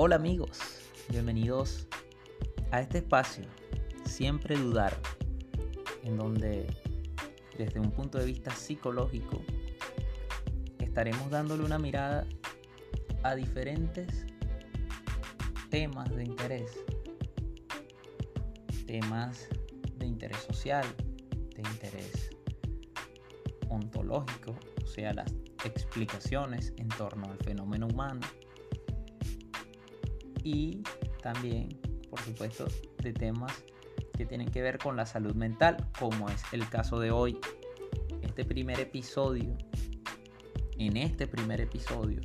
Hola amigos, bienvenidos a este espacio, siempre dudar, en donde desde un punto de vista psicológico estaremos dándole una mirada a diferentes temas de interés, temas de interés social, de interés ontológico, o sea, las explicaciones en torno al fenómeno humano y también, por supuesto, de temas que tienen que ver con la salud mental, como es el caso de hoy. Este primer episodio, en este primer episodio,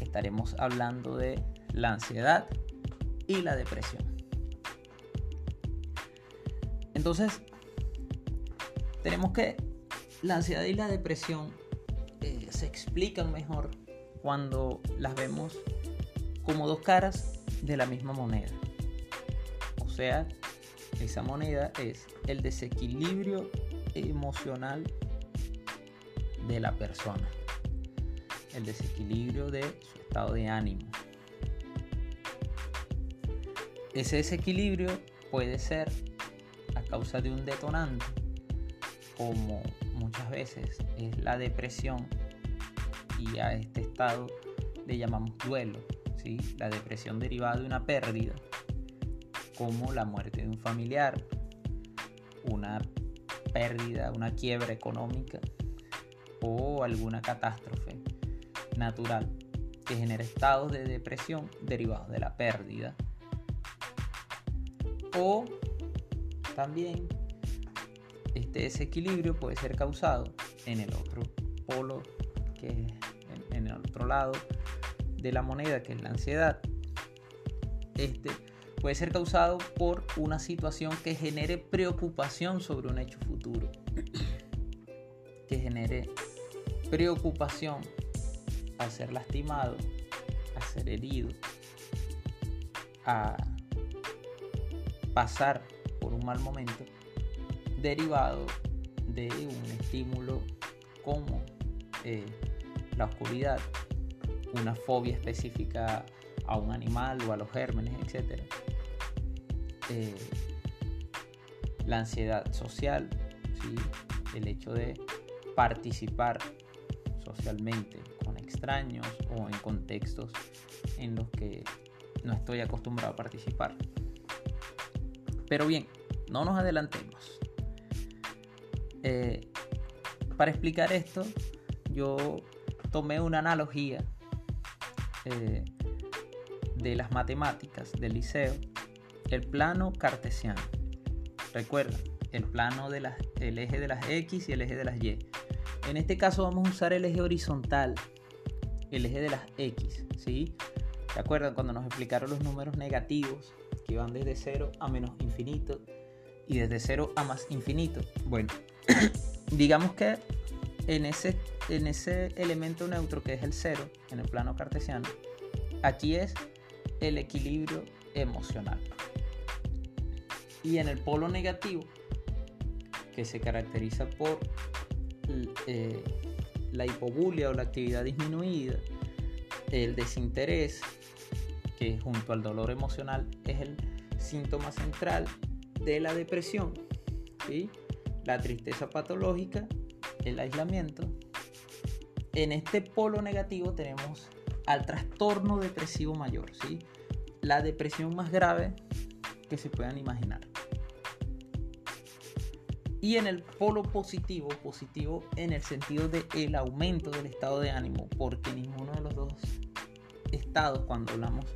estaremos hablando de la ansiedad y la depresión. Entonces, tenemos que la ansiedad y la depresión eh, se explican mejor cuando las vemos como dos caras de la misma moneda. O sea, esa moneda es el desequilibrio emocional de la persona, el desequilibrio de su estado de ánimo. Ese desequilibrio puede ser a causa de un detonante, como muchas veces es la depresión, y a este estado le llamamos duelo la depresión derivada de una pérdida, como la muerte de un familiar, una pérdida, una quiebra económica o alguna catástrofe natural que genera estados de depresión derivados de la pérdida. O también este desequilibrio puede ser causado en el otro polo, que en, en el otro lado, de la moneda, que es la ansiedad, este puede ser causado por una situación que genere preocupación sobre un hecho futuro, que genere preocupación al ser lastimado, a ser herido, a pasar por un mal momento derivado de un estímulo como eh, la oscuridad una fobia específica a un animal o a los gérmenes, etc. Eh, la ansiedad social, el hecho de participar socialmente con extraños o en contextos en los que no estoy acostumbrado a participar. Pero bien, no nos adelantemos. Eh, para explicar esto, yo tomé una analogía eh, de las matemáticas del liceo, el plano cartesiano. Recuerda, el plano del eje de las X y el eje de las Y. En este caso vamos a usar el eje horizontal, el eje de las X, ¿sí? ¿Se acuerdan cuando nos explicaron los números negativos que van desde 0 a menos infinito y desde 0 a más infinito? Bueno, digamos que en ese, en ese elemento neutro que es el cero, en el plano cartesiano, aquí es el equilibrio emocional. Y en el polo negativo, que se caracteriza por eh, la hipobulia o la actividad disminuida, el desinterés, que junto al dolor emocional es el síntoma central de la depresión, la tristeza patológica el aislamiento, en este polo negativo tenemos al trastorno depresivo mayor, ¿sí? la depresión más grave que se puedan imaginar. Y en el polo positivo, positivo en el sentido de el aumento del estado de ánimo, porque ninguno de los dos estados cuando hablamos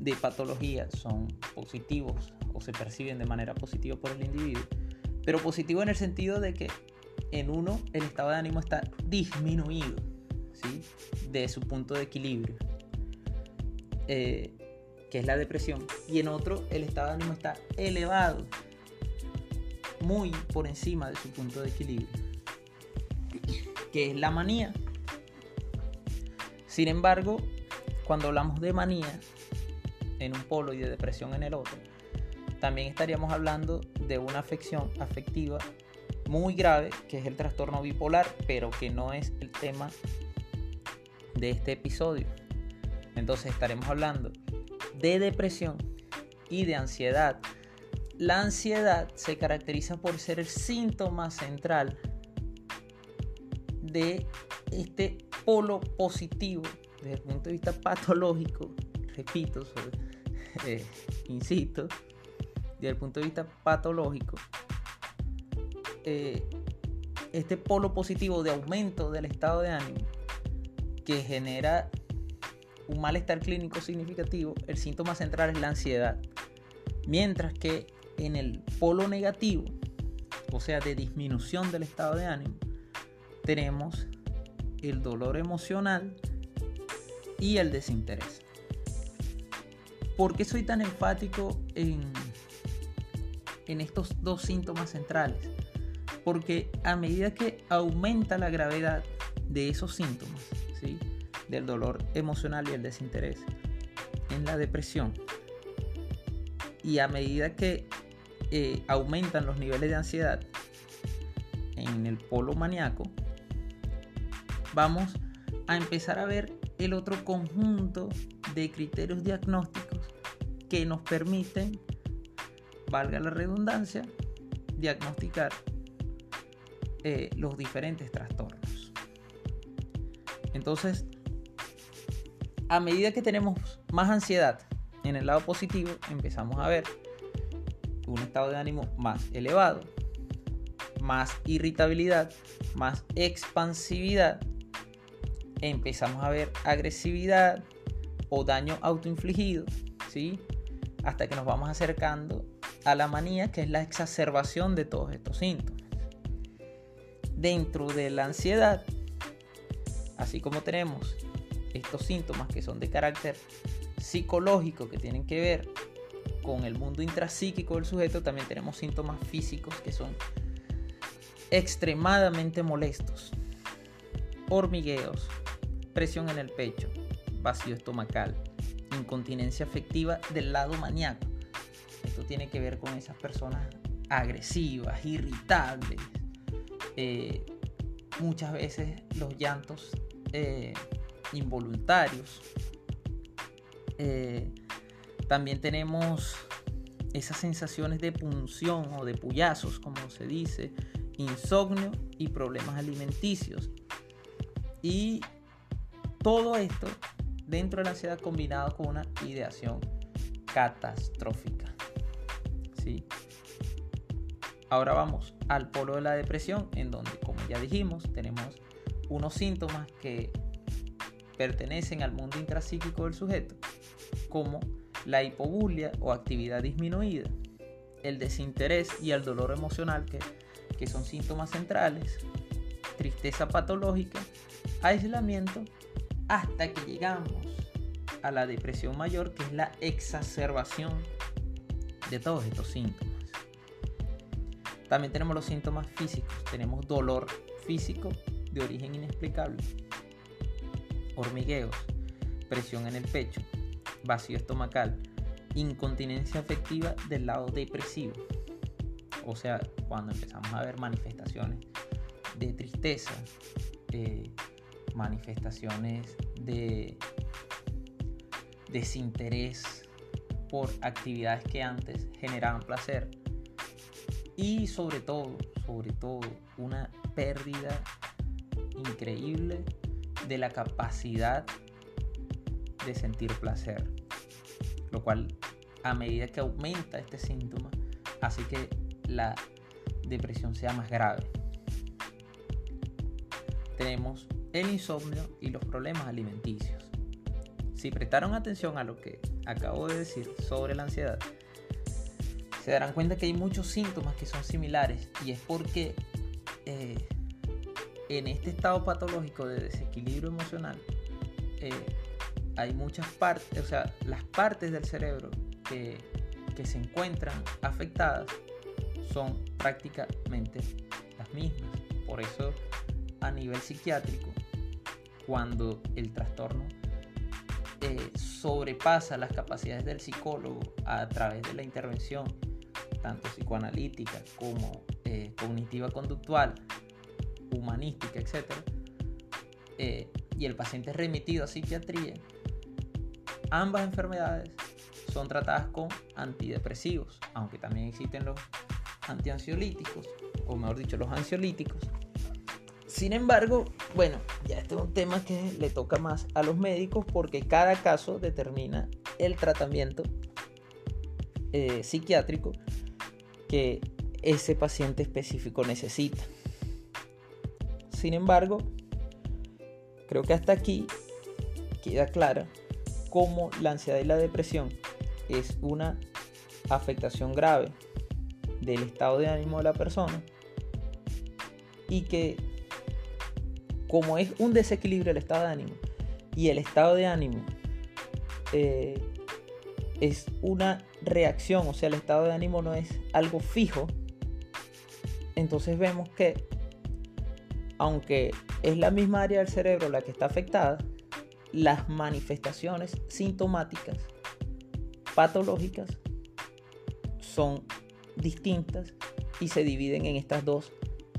de patología son positivos o se perciben de manera positiva por el individuo, pero positivo en el sentido de que en uno el estado de ánimo está disminuido, ¿sí? De su punto de equilibrio, eh, que es la depresión. Y en otro el estado de ánimo está elevado, muy por encima de su punto de equilibrio, que es la manía. Sin embargo, cuando hablamos de manía en un polo y de depresión en el otro, también estaríamos hablando de una afección afectiva muy grave, que es el trastorno bipolar, pero que no es el tema de este episodio. Entonces estaremos hablando de depresión y de ansiedad. La ansiedad se caracteriza por ser el síntoma central de este polo positivo desde el punto de vista patológico, repito, eh, insisto, desde el punto de vista patológico, eh, este polo positivo de aumento del estado de ánimo que genera un malestar clínico significativo, el síntoma central es la ansiedad. Mientras que en el polo negativo, o sea, de disminución del estado de ánimo, tenemos el dolor emocional y el desinterés. ¿Por qué soy tan enfático en, en estos dos síntomas centrales? Porque a medida que aumenta la gravedad de esos síntomas, ¿sí? del dolor emocional y el desinterés, en la depresión, y a medida que eh, aumentan los niveles de ansiedad en el polo maníaco, vamos a empezar a ver el otro conjunto de criterios diagnósticos que nos permiten, valga la redundancia, diagnosticar eh, los diferentes trastornos. Entonces, a medida que tenemos más ansiedad en el lado positivo, empezamos a ver un estado de ánimo más elevado, más irritabilidad, más expansividad empezamos a ver agresividad o daño autoinfligido, ¿sí? Hasta que nos vamos acercando a la manía, que es la exacerbación de todos estos síntomas. Dentro de la ansiedad, así como tenemos estos síntomas que son de carácter psicológico, que tienen que ver con el mundo intrapsíquico del sujeto, también tenemos síntomas físicos que son extremadamente molestos. Hormigueos, presión en el pecho, vacío estomacal, incontinencia afectiva del lado maníaco. Esto tiene que ver con esas personas agresivas, irritables. Eh, muchas veces los llantos eh, involuntarios. Eh, también tenemos esas sensaciones de punción o de puyazos, como se dice, insomnio y problemas alimenticios. Y todo esto dentro de la ansiedad combinado con una ideación catastrófica. Ahora vamos al polo de la depresión, en donde, como ya dijimos, tenemos unos síntomas que pertenecen al mundo intrapsíquico del sujeto, como la hipobulia o actividad disminuida, el desinterés y el dolor emocional, que, que son síntomas centrales, tristeza patológica, aislamiento hasta que llegamos a la depresión mayor, que es la exacerbación de todos estos síntomas. También tenemos los síntomas físicos. Tenemos dolor físico de origen inexplicable, hormigueos, presión en el pecho, vacío estomacal, incontinencia afectiva del lado depresivo. O sea, cuando empezamos a ver manifestaciones de tristeza, eh, manifestaciones de desinterés por actividades que antes generaban placer y sobre todo, sobre todo, una pérdida increíble de la capacidad de sentir placer, lo cual a medida que aumenta este síntoma hace que la depresión sea más grave. Tenemos el insomnio y los problemas alimenticios. Si prestaron atención a lo que acabo de decir sobre la ansiedad, se darán cuenta que hay muchos síntomas que son similares y es porque eh, en este estado patológico de desequilibrio emocional eh, hay muchas partes, o sea, las partes del cerebro que, se encuentran afectadas son prácticamente las mismas. Por eso a nivel psiquiátrico cuando el trastorno eh, sobrepasa las capacidades del psicólogo a través de la intervención, tanto psicoanalítica como eh, cognitiva conductual, humanística, etc. Eh, y el paciente es remitido a psiquiatría, ambas enfermedades son tratadas con antidepresivos, aunque también existen los antiansiolíticos, o mejor dicho, los ansiolíticos. Sin embargo, bueno, ya este es un tema que le toca más a los médicos porque cada caso determina el tratamiento eh, psiquiátrico que ese paciente específico necesita. Sin embargo, creo que hasta aquí queda clara cómo la ansiedad y la depresión es una afectación grave del estado de ánimo de la persona y que como es un desequilibrio el estado de ánimo y el estado de ánimo eh, es una reacción, o sea, el estado de ánimo no es algo fijo, entonces vemos que aunque es la misma área del cerebro la que está afectada, las manifestaciones sintomáticas patológicas son distintas y se dividen en estas dos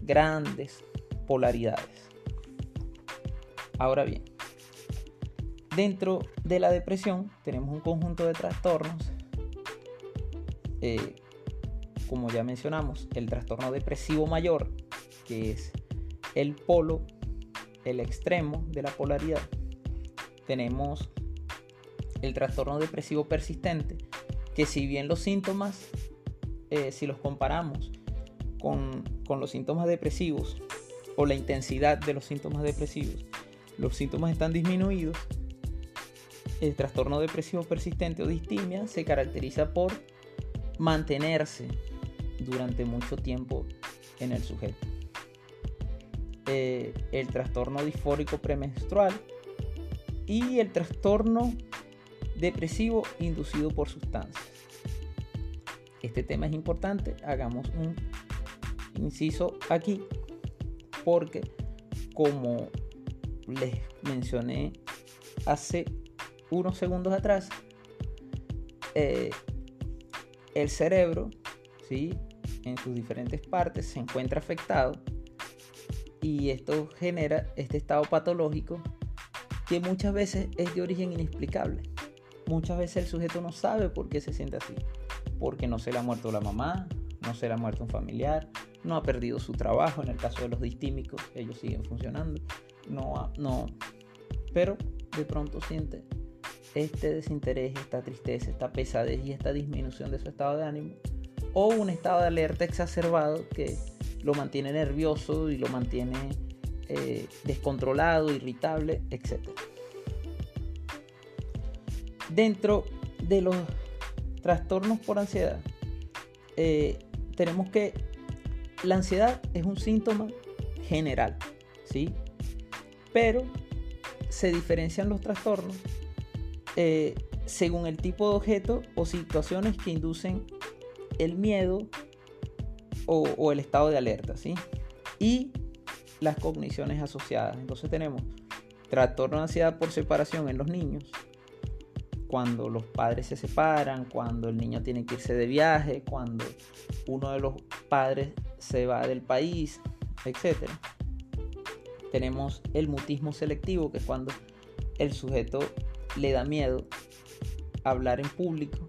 grandes polaridades. Ahora bien, dentro de la depresión tenemos un conjunto de trastornos, eh, como ya mencionamos, el trastorno depresivo mayor, que es el polo, el extremo de la polaridad. Tenemos el trastorno depresivo persistente, que si bien los síntomas, eh, si los comparamos con, con los síntomas depresivos o la intensidad de los síntomas depresivos, los síntomas están disminuidos, el trastorno depresivo persistente o distimia se caracteriza por mantenerse durante mucho tiempo en el sujeto. Eh, el trastorno disfórico premenstrual y el trastorno depresivo inducido por sustancias. Este tema es importante, hagamos un inciso aquí porque como les mencioné hace unos segundos atrás, eh, el cerebro, ¿sí? en sus diferentes partes, se encuentra afectado y esto genera este estado patológico que muchas veces es de origen inexplicable. Muchas veces el sujeto no sabe por qué se siente así. Porque no se le ha muerto la mamá, no se le ha muerto un familiar, no ha perdido su trabajo en el caso de los distímicos, ellos siguen funcionando. No, no, pero de pronto siente este desinterés, esta tristeza, esta pesadez y esta disminución de su estado de ánimo o un estado de alerta exacerbado que lo mantiene nervioso y lo mantiene eh, descontrolado, irritable, etc. Dentro de los trastornos por ansiedad, eh, tenemos que la ansiedad es un síntoma general, ¿sí? Pero se diferencian los trastornos eh, según el tipo de objeto o situaciones que inducen el miedo o, el estado de alerta, ¿sí? Y las cogniciones asociadas. Entonces tenemos trastorno de ansiedad por separación en los niños, cuando los padres se separan, cuando el niño tiene que irse de viaje, cuando uno de los padres se va del país, etc. Tenemos el mutismo selectivo, que es cuando el sujeto le da miedo hablar en público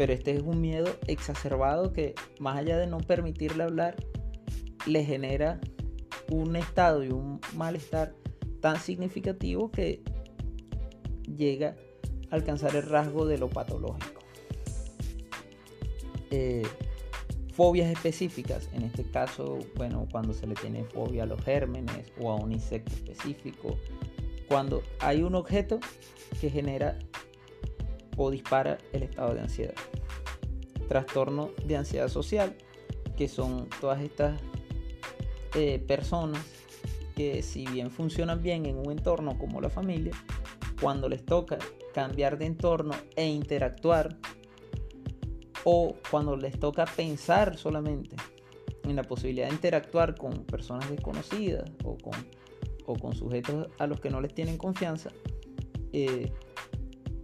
pero este es un miedo exacerbado que más allá de no permitirle hablar, le genera un estado y un malestar tan significativo que llega a alcanzar el rasgo de lo patológico. Eh, fobias específicas, en este caso, bueno, cuando se le tiene fobia a los gérmenes o a un insecto específico, cuando hay un objeto que genera o dispara el estado de ansiedad. Trastorno de ansiedad social, que son todas estas eh, personas que si bien funcionan bien en un entorno como la familia, cuando les toca cambiar de entorno e interactuar, o cuando les toca pensar solamente en la posibilidad de interactuar con personas desconocidas o con, o con sujetos a los que no les tienen confianza, eh,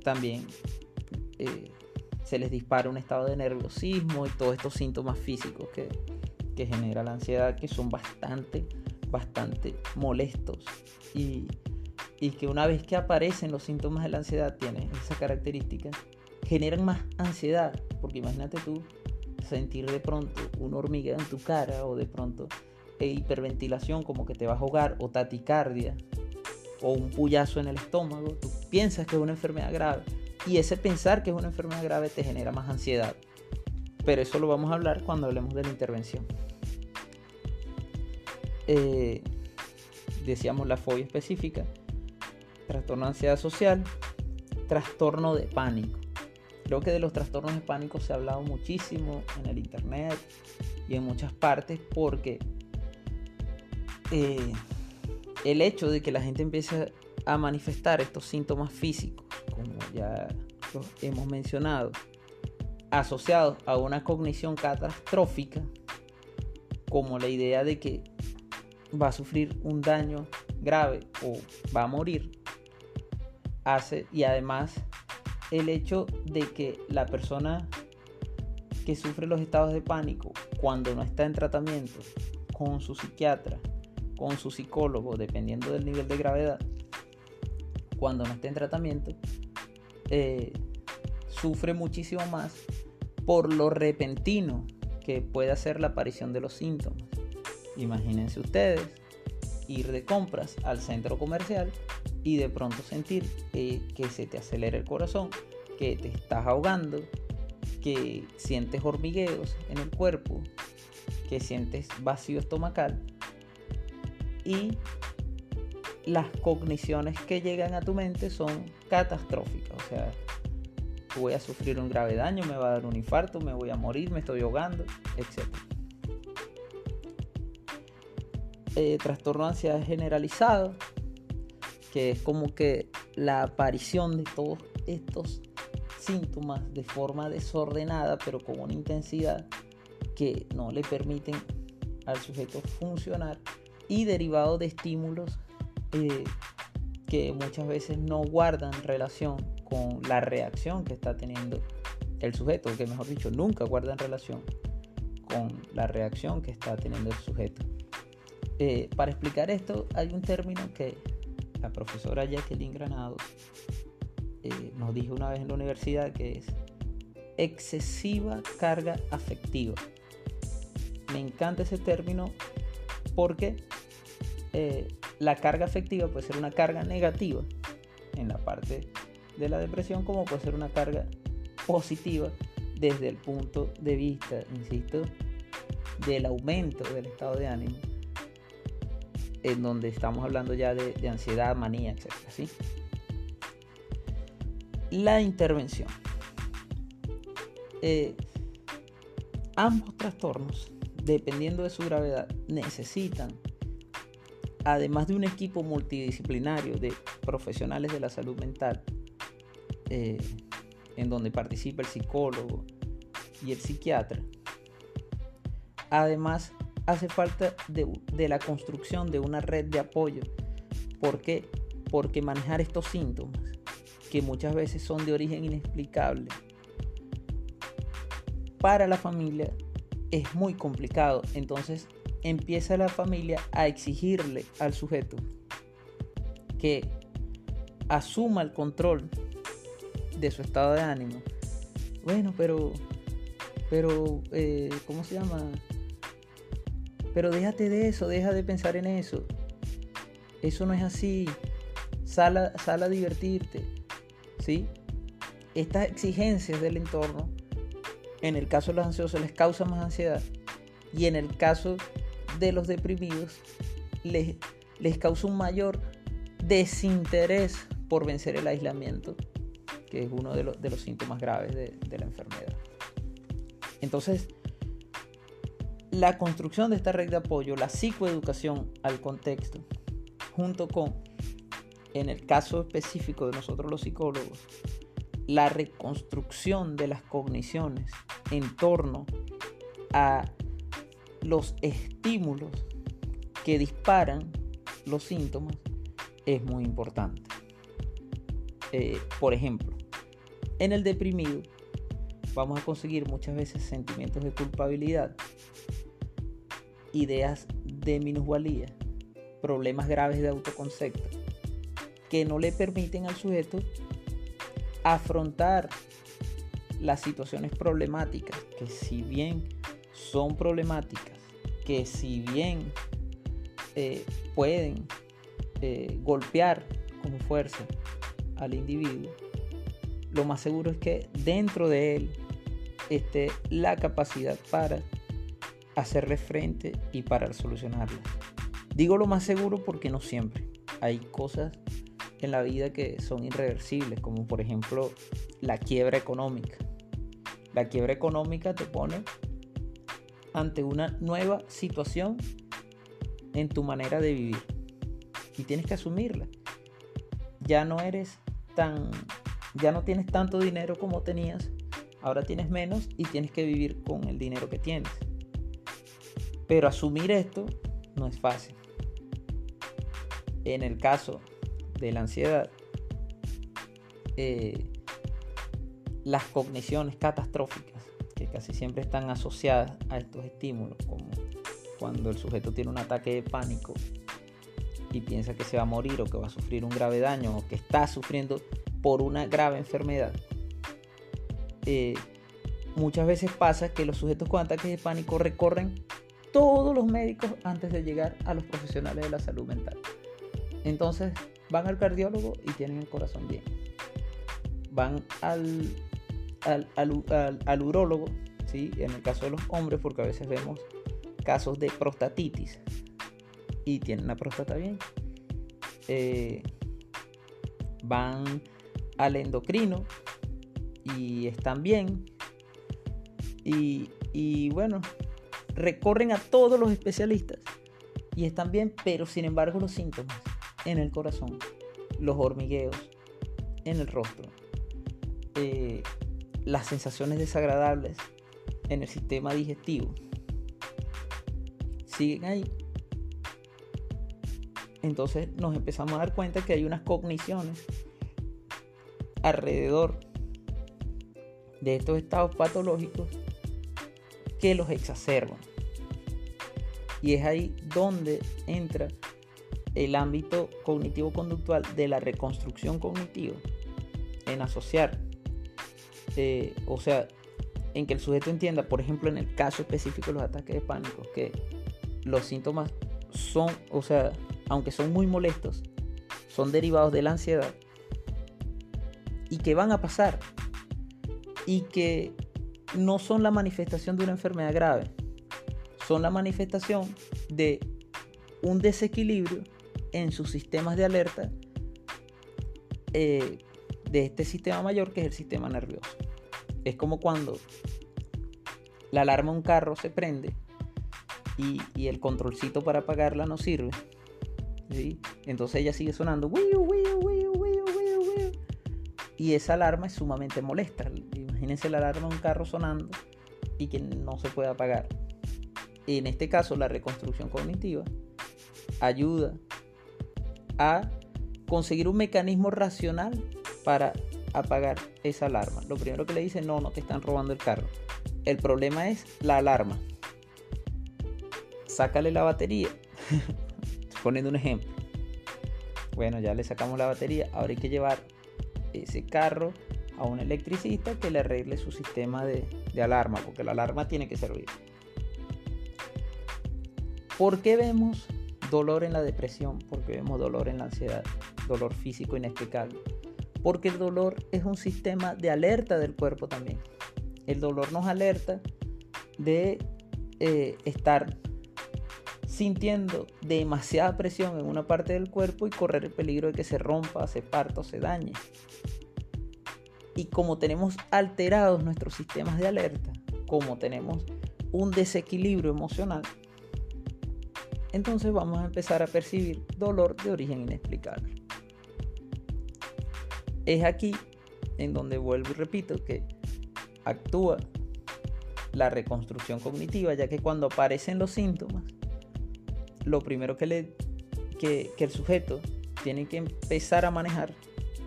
también eh, se les dispara un estado de nerviosismo y todos estos síntomas físicos que, que genera la ansiedad que son bastante, bastante molestos. Y y que una vez que aparecen los síntomas de la ansiedad, tiene esa característica, generan más ansiedad, porque imagínate tú sentir de pronto un hormigueo en tu cara o de pronto e hiperventilación como que te vas a ahogar o taticardia o un puyazo en el estómago, tú piensas que es una enfermedad grave y ese pensar que es una enfermedad grave te genera más ansiedad. Pero eso lo vamos a hablar cuando hablemos de la intervención. Eh, decíamos la fobia específica, trastorno de ansiedad social, trastorno de pánico. Creo que de los trastornos de pánico se ha hablado muchísimo en el internet y en muchas partes porque eh, el hecho de que la gente empiece a manifestar estos síntomas físicos, como ya hemos mencionado, asociados a una cognición catastrófica, como la idea de que va a sufrir un daño grave o va a morir, hace y además el hecho de que la persona que sufre los estados de pánico cuando no está en tratamiento con su psiquiatra con su psicólogo, dependiendo del nivel de gravedad, cuando no esté en tratamiento, eh, sufre muchísimo más por lo repentino que puede hacer la aparición de los síntomas. Imagínense ustedes ir de compras al centro comercial y de pronto sentir que se te acelera el corazón, que te estás ahogando, que sientes hormigueos en el cuerpo, que sientes vacío estomacal y las cogniciones que llegan a tu mente son catastróficas. O sea, voy a sufrir un grave daño, me va a dar un infarto, me voy a morir, me estoy ahogando, etc. Eh, trastorno de ansiedad generalizado, que es como que la aparición de todos estos síntomas de forma desordenada, pero con una intensidad que no le permiten al sujeto funcionar y derivado de estímulos eh, que muchas veces no guardan relación con la reacción que está teniendo el sujeto, que mejor dicho, nunca guardan relación con la reacción que está teniendo el sujeto. Eh, para explicar esto hay un término que la profesora Jacqueline Granado eh, nos dijo una vez en la universidad que es excesiva carga afectiva. Me encanta ese término porque eh, la carga afectiva puede ser una carga negativa en la parte de la depresión como puede ser una carga positiva desde el punto de vista, insisto, del aumento del estado de ánimo, en donde estamos hablando ya de, ansiedad, manía, etc. ¿sí? La intervención. Eh, ambos trastornos, dependiendo de su gravedad, necesitan además de un equipo multidisciplinario de profesionales de la salud mental, eh, en donde participa el psicólogo y el psiquiatra, además hace falta de, la construcción de una red de apoyo. ¿Por qué? Porque manejar estos síntomas, que muchas veces son de origen inexplicable, para la familia es muy complicado. Entonces empieza la familia a exigirle al sujeto que asuma el control de su estado de ánimo. Bueno, pero, pero, eh, ¿cómo se llama? Pero déjate de eso, deja de pensar en eso. Eso no es así. Sal a, divertirte. ¿Sí? Estas exigencias del entorno, en el caso de los ansiosos, les causa más ansiedad. Y en el caso de los deprimidos les, les causa un mayor desinterés por vencer el aislamiento, que es uno de, los síntomas graves de, de la enfermedad. Entonces, la construcción de esta red de apoyo, la psicoeducación al contexto, junto con, en el caso específico de nosotros los psicólogos, la reconstrucción de las cogniciones en torno a los estímulos que disparan los síntomas es muy importante. Eh, por ejemplo, en el deprimido vamos a conseguir muchas veces sentimientos de culpabilidad, ideas de minusvalía, problemas graves de autoconcepto, que no le permiten al sujeto afrontar las situaciones problemáticas, que si bien son problemáticas, que si bien eh, pueden eh, golpear con fuerza al individuo, lo más seguro es que dentro de él esté la capacidad para hacerle frente y para solucionarla. Digo lo más seguro porque no siempre. Hay cosas en la vida que son irreversibles, como por ejemplo la quiebra económica. La quiebra económica te pone ante una nueva situación en tu manera de vivir y tienes que asumirla. Ya no eres tan, ya no tienes tanto dinero como tenías, ahora tienes menos y tienes que vivir con el dinero que tienes. Pero asumir esto no es fácil. En el caso de la ansiedad, eh, las cogniciones catastróficas, que casi siempre están asociadas a estos estímulos, como cuando el sujeto tiene un ataque de pánico y piensa que se va a morir o que va a sufrir un grave daño o que está sufriendo por una grave enfermedad. Eh, muchas veces pasa que los sujetos con ataques de pánico recorren todos los médicos antes de llegar a los profesionales de la salud mental. Entonces van al cardiólogo y tienen el corazón bien. Van al, al, urólogo, ¿sí? en el caso de los hombres, porque a veces vemos casos de prostatitis y tienen la próstata bien. Eh, van al endocrino y están bien. Y, y bueno, recorren a todos los especialistas y están bien, pero sin embargo los síntomas en el corazón, los hormigueos en el rostro, eh, las sensaciones desagradables en el sistema digestivo, siguen ahí. Entonces nos empezamos a dar cuenta que hay unas cogniciones alrededor de estos estados patológicos que los exacerban. Y es ahí donde entra el ámbito cognitivo-conductual de la reconstrucción cognitiva, en asociar, o sea, en que el sujeto entienda, por ejemplo, en el caso específico de los ataques de pánico, que los síntomas son, o sea, aunque son muy molestos, son derivados de la ansiedad y que van a pasar y que no son la manifestación de una enfermedad grave, son la manifestación de un desequilibrio en sus sistemas de alerta eh, de este sistema mayor que es el sistema nervioso. Es como cuando la alarma de un carro se prende y, el controlcito para apagarla no sirve. Entonces ella sigue sonando. Y esa alarma es sumamente molesta. Imagínense la alarma de un carro sonando y que no se puede apagar. En este caso, la reconstrucción cognitiva ayuda a conseguir un mecanismo racional para apagar esa alarma. Lo primero que le dice, no, no te están robando el carro. El problema es la alarma. Sácale la batería. Poniendo un ejemplo. Bueno, ya le sacamos la batería. Ahora hay que llevar ese carro a un electricista que le arregle su sistema de, alarma, porque la alarma tiene que servir. ¿Por qué vemos dolor en la depresión? Porque vemos dolor en la ansiedad, dolor físico inexplicable. Porque el dolor es un sistema de alerta del cuerpo también. El dolor nos alerta de eh, estar sintiendo demasiada presión en una parte del cuerpo y correr el peligro de que se rompa, se parta o se dañe. Y como tenemos alterados nuestros sistemas de alerta, como tenemos un desequilibrio emocional, entonces vamos a empezar a percibir dolor de origen inexplicable. Es aquí en donde vuelvo y repito que actúa la reconstrucción cognitiva, ya que cuando aparecen los síntomas, lo primero que, el sujeto tiene que empezar a manejar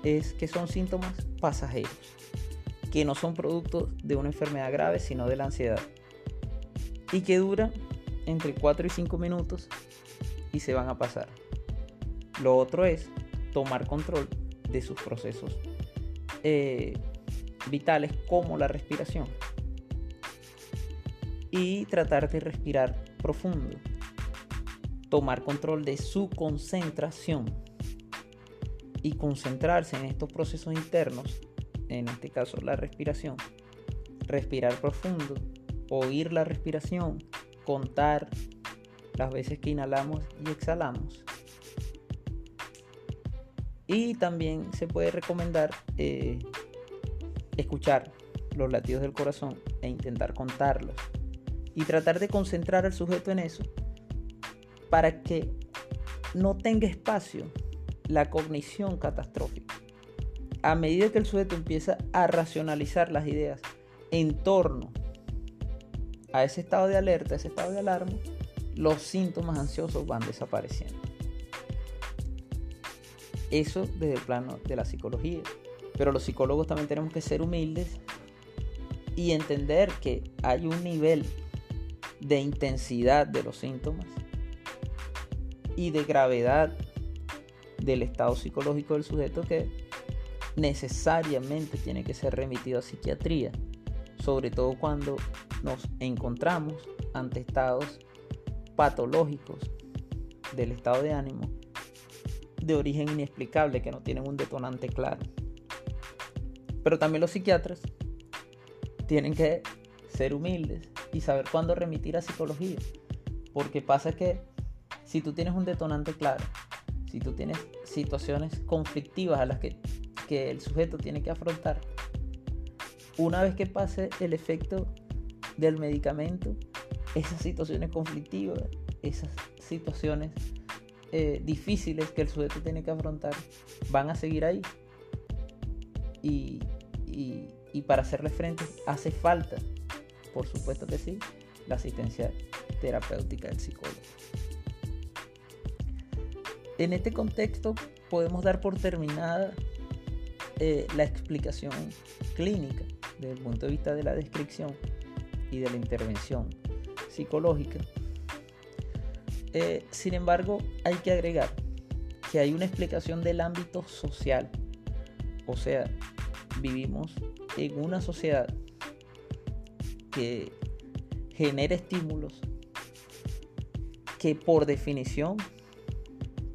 es que son síntomas pasajeros, que no son productos de una enfermedad grave, sino de la ansiedad, y que duran entre 4 y 5 minutos y se van a pasar. Lo otro es tomar control de sus procesos eh, vitales como la respiración. Y tratar de respirar profundo, tomar control de su concentración. Y concentrarse en estos procesos internos, en este caso la respiración, respirar profundo, oír la respiración, contar las veces que inhalamos y exhalamos. Y también se puede recomendar eh, escuchar los latidos del corazón e intentar contarlos. Y tratar de concentrar al sujeto en eso para que no tenga espacio la cognición catastrófica. A medida que el sujeto empieza a racionalizar las ideas en torno a ese estado de alerta, ese estado de alarma, los síntomas ansiosos van desapareciendo. Eso desde el plano de la psicología. Pero los psicólogos también tenemos que ser humildes y entender que hay un nivel de intensidad de los síntomas y de gravedad del estado psicológico del sujeto que necesariamente tiene que ser remitido a psiquiatría, sobre todo cuando nos encontramos ante estados patológicos del estado de ánimo de origen inexplicable que no tienen un detonante claro. Pero también los psiquiatras tienen que ser humildes y saber cuándo remitir a psicología. Porque pasa que si tú tienes un detonante claro, si tú tienes situaciones conflictivas a las que, que el sujeto tiene que afrontar, una vez que pase el efecto del medicamento, esas situaciones conflictivas, esas situaciones eh, difíciles que el sujeto tiene que afrontar, van a seguir ahí. Y, y para hacerle frente hace falta, por supuesto que sí, la asistencia terapéutica del psicólogo. En este contexto podemos dar por terminada eh, la explicación clínica desde el punto de vista de la descripción y de la intervención psicológica. Eh, sin embargo, hay que agregar que hay una explicación del ámbito social. O sea, vivimos en una sociedad que genera estímulos que por definición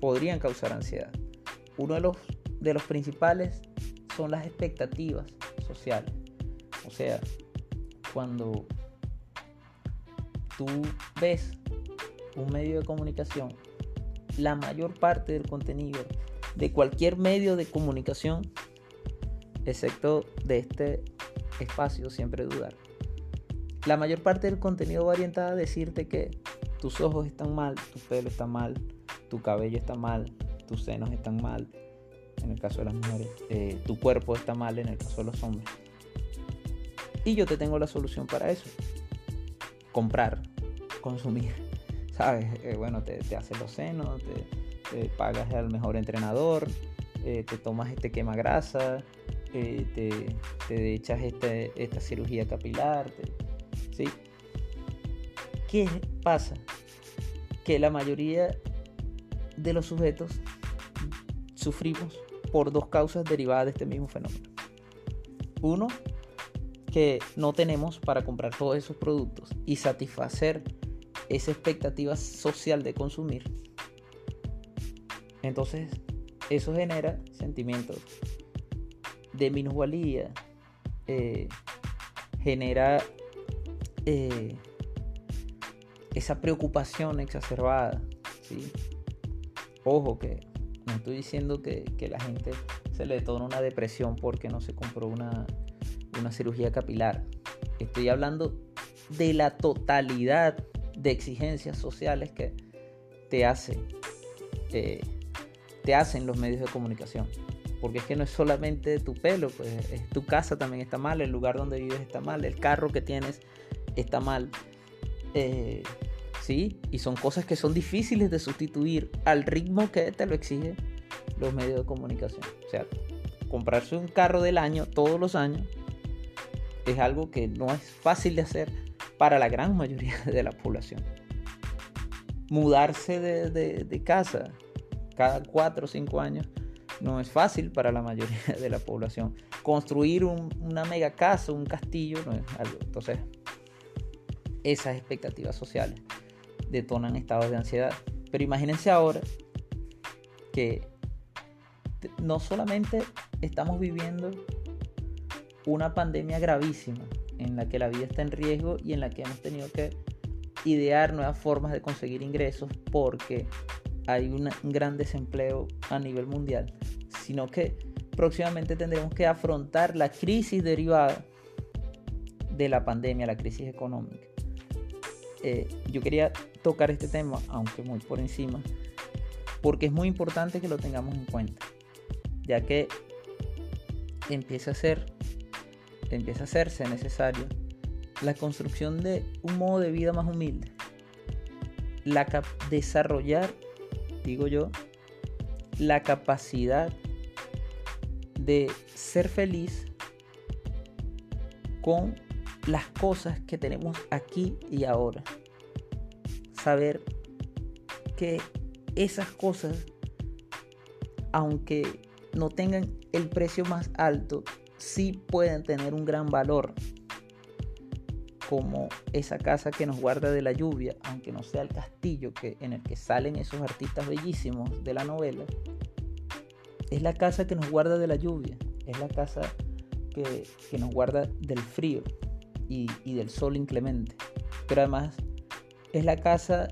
podrían causar ansiedad. Uno de los, de los principales son las expectativas sociales. O sea, cuando tú ves un medio de comunicación, la mayor parte del contenido de cualquier medio de comunicación, excepto de este espacio, siempre dudar. La mayor parte del contenido va orientada a decirte que tus ojos están mal, tu pelo está mal, tu cabello está mal, tus senos están mal, en el caso de las mujeres, eh, tu cuerpo está mal en el caso de los hombres. Y yo te tengo la solución para eso. Comprar, consumir. ¿Sabes? Eh, bueno, te, haces los senos, te, pagas al mejor entrenador, eh, te tomas este quema grasa, te, te, echas este, esta cirugía capilar. ¿sí? ¿Qué pasa? Que la mayoría de los sujetos sufrimos por dos causas derivadas de este mismo fenómeno. Uno, que no tenemos para comprar todos esos productos y satisfacer esa expectativa social de consumir. Entonces, eso genera sentimientos de minusvalía, eh, genera eh, esa preocupación exacerbada. ¿sí? Ojo que no estoy diciendo que, la gente se le detona una depresión porque no se compró una, cirugía capilar. Estoy hablando de la totalidad de exigencias sociales que te hace eh, te hacen los medios de comunicación. Porque es que no es solamente tu pelo pues tu casa también está mal el lugar donde vives está mal el carro que tienes está mal. Eh, sí y son cosas que son difíciles de sustituir al ritmo que te lo exige los medios de comunicación. O sea comprarse un carro del año todos los años es algo que no es fácil de hacer para la gran mayoría de la población. Mudarse de, casa cada 4 o 5 años no es fácil para la mayoría de la población. Construir una mega casa, un castillo, no es algo. Entonces, esas expectativas sociales detonan estados de ansiedad. Pero imagínense ahora que no solamente estamos viviendo una pandemia gravísima en la que la vida está en riesgo y en la que hemos tenido que idear nuevas formas de conseguir ingresos porque hay un gran desempleo a nivel mundial, sino que próximamente tendremos que afrontar la crisis derivada de la pandemia, la crisis económica. Eh, yo quería tocar este tema, aunque muy por encima, porque es muy importante que lo tengamos en cuenta, ya que empieza a ser, empieza a hacerse necesario la construcción de un modo de vida más humilde, la desarrollar, digo yo, la capacidad de ser feliz con las cosas que tenemos aquí y ahora. Saber que esas cosas, aunque no tengan el precio más alto, sí pueden tener un gran valor. Como esa casa que nos guarda de la lluvia, aunque no sea el castillo que, en el que salen esos artistas bellísimos de la novela, es la casa que nos guarda de la lluvia, es la casa que, que nos guarda del frío y, del sol inclemente. Pero además es la casa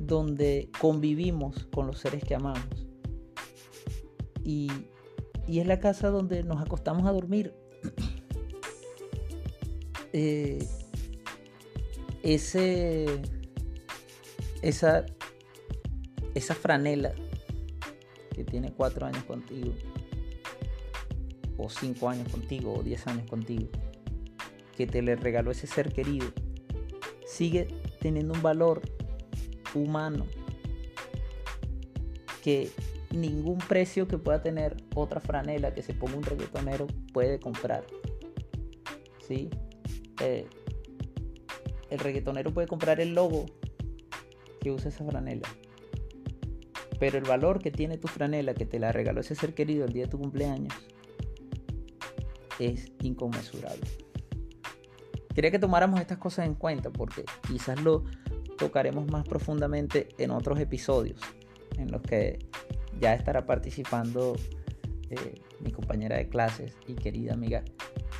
donde convivimos con los seres que amamos. Y, y es la casa donde nos acostamos a dormir. Eh, ese, esa, esa franela que tiene cuatro años contigo, o cinco años contigo, o diez años contigo, que te le regaló ese ser querido, sigue teniendo un valor humano que ningún precio que pueda tener otra franela que se ponga un reggaetonero puede comprar. ¿Sí? Eh, el reggaetonero puede comprar el logo que usa esa franela. Pero el valor que tiene tu franela, que te la regaló ese ser querido el día de tu cumpleaños, es inconmensurable. Quería que tomáramos estas cosas en cuenta porque quizás lo tocaremos más profundamente en otros episodios en los que ya estará participando eh, mi compañera de clases y querida amiga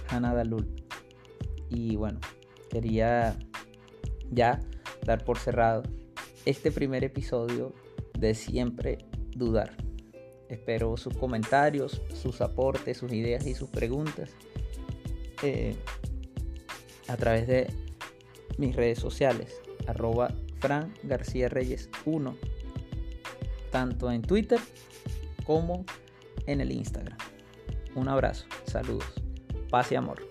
Hannah Dalul. Y bueno, quería ya dar por cerrado este primer episodio de Siempre Dudar. Espero sus comentarios, sus aportes, sus ideas y sus preguntas eh, a través de mis redes sociales, arroba Fran García Reyes 1, tanto en Twitter como en el Instagram. Un abrazo, saludos, paz y amor.